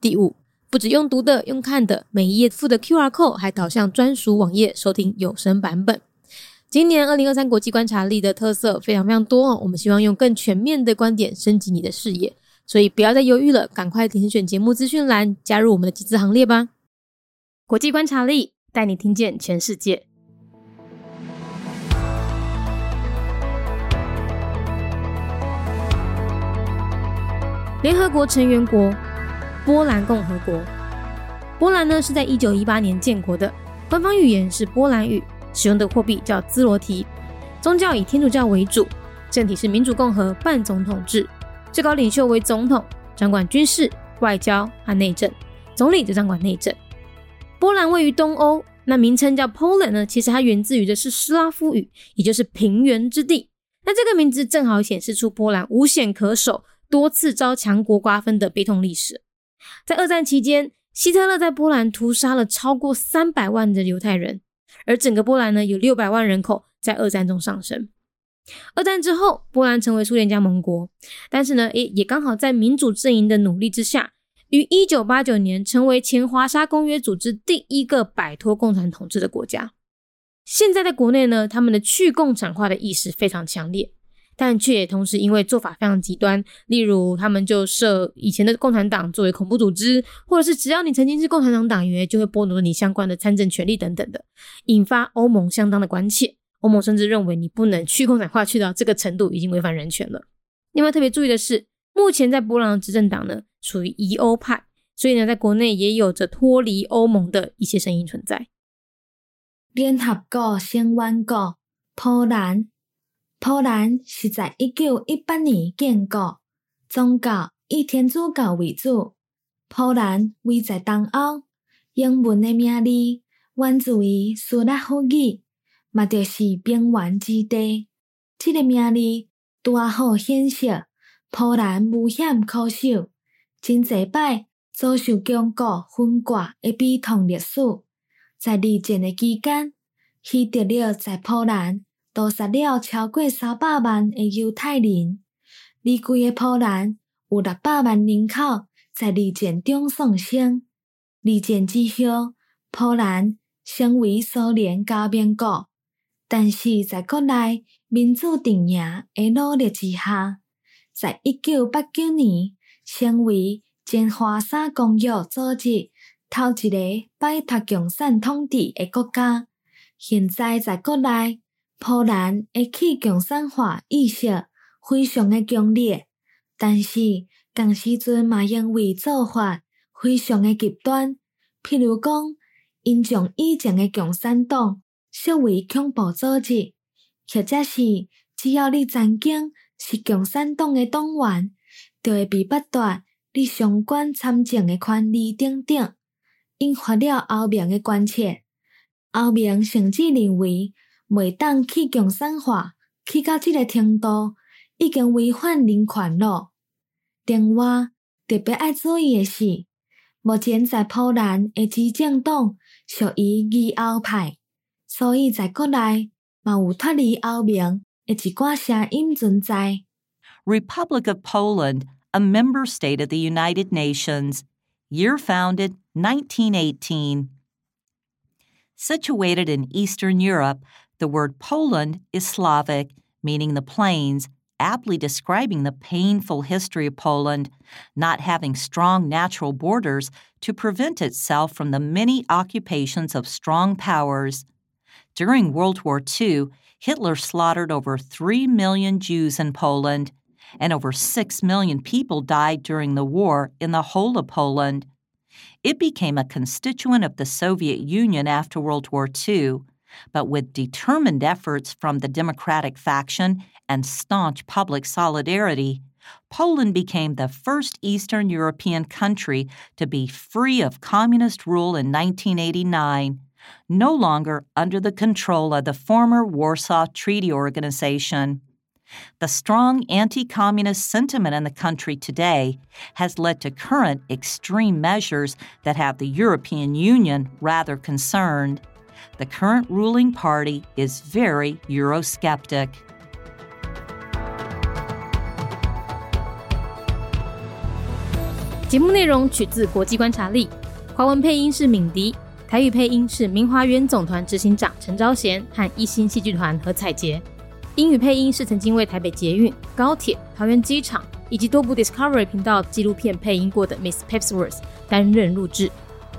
第五，不止用读的，用看的，每一页附的 Q R code 还导向专属网页收听有声版本。今年二零二三国际观察力的特色非常非常多哦，我们希望用更全面的观点升级你的视野。所以不要再犹豫了，赶快点选节目资讯栏，加入我们的集资行列吧！国际观察力带你听见全世界。联合国成员国波兰共和国，波兰呢是在一九一八年建国的，官方语言是波兰语，使用的货币叫兹罗提，宗教以天主教为主，政体是民主共和半总统制。最高领袖为总统，掌管军事、外交和内政；总理则掌管内政。波兰位于东欧，那名称叫 Poland 呢？其实它源自于的是斯拉夫语，也就是平原之地。那这个名字正好显示出波兰无险可守、多次遭强国瓜分的悲痛历史。在二战期间，希特勒在波兰屠杀了超过三百万的犹太人，而整个波兰呢，有六百万人口在二战中丧生。二战之后，波兰成为苏联加盟国，但是呢，也也刚好在民主阵营的努力之下，于一九八九年成为前华沙公约组织第一个摆脱共产统治的国家。现在在国内呢，他们的去共产化的意识非常强烈，但却也同时因为做法非常极端，例如他们就设以前的共产党作为恐怖组织，或者是只要你曾经是共产党党员，就会剥夺你相关的参政权利等等的，引发欧盟相当的关切。欧盟甚至认为你不能去共产化去到这个程度，已经违反人权了。另外特别注意的是，目前在波兰的执政党呢属于疑欧派，所以呢，在国内也有着脱离欧盟的一些声音存在。联合国成员国波兰，波兰是在一九一八年建国，宗教以天主教为主。波兰位在东欧，英文的名字源自于斯拉夫语。嘛，就是边缘之地。这个名字拄啊好显示波兰无险可守，真济摆遭受强国分割的悲痛历史。在二战的期间，希特勒在波兰屠杀了超过三百万的犹太人。离规个波兰有六百万人口在二战中丧生。二战之后，波兰成为苏联加盟国。但是在国内民主阵营的努力之下，在一九八九年成为前华沙公约组织头一个摆脱共产统治的国家。现在在国内，波兰的去共产化意识非常的强烈，但是同时阵嘛因为做法非常的极端，譬如讲，因将以前的共产党。设为恐怖组织，或者是只要你曾经是共产党的党员，就会被剥夺你相关参政的权利等等，引发了后面的关切。后面甚至认为，袂当去共产化去到这个程度，已经违反人权了。另外，特别爱注意的是，目前在波兰的执政党属于极右派。所以在国内嘛有脱离欧盟的一寡声音存在。Republic of Poland, a member state of the United Nations, year founded 1918. Situated in Eastern Europe, the word Poland is Slavic, meaning the plains, aptly describing the painful history of Poland, not having strong natural borders to prevent itself from the many occupations of strong powers. During World War II, Hitler slaughtered over 3 million Jews in Poland, and over 6 million people died during the war in the whole of Poland. It became a constituent of the Soviet Union after World War II, but with determined efforts from the Democratic faction and staunch public solidarity, Poland became the first Eastern European country to be free of communist rule in 1989, no longer under the control of the former Warsaw Treaty Organization. The strong anti communist sentiment in the country today has led to current extreme measures that have the European Union rather concerned. The current ruling party is very Eurosceptic. 节目内容取自国际观察力，华文配音是敏迪，台语配音是明华园总团执行长陈昭贤和一星戏剧团何彩杰，英语配音是曾经为台北捷运、高铁、桃园机场以及多部 Discovery 频道纪录片配音过的 Miss Pepsworth 担任录制。